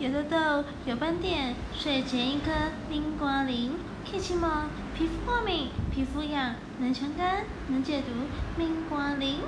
有痘痘、有斑点，睡前一颗冰瓜灵，可以起毛、皮肤过敏、皮肤痒、能强肝、能解毒，冰瓜灵。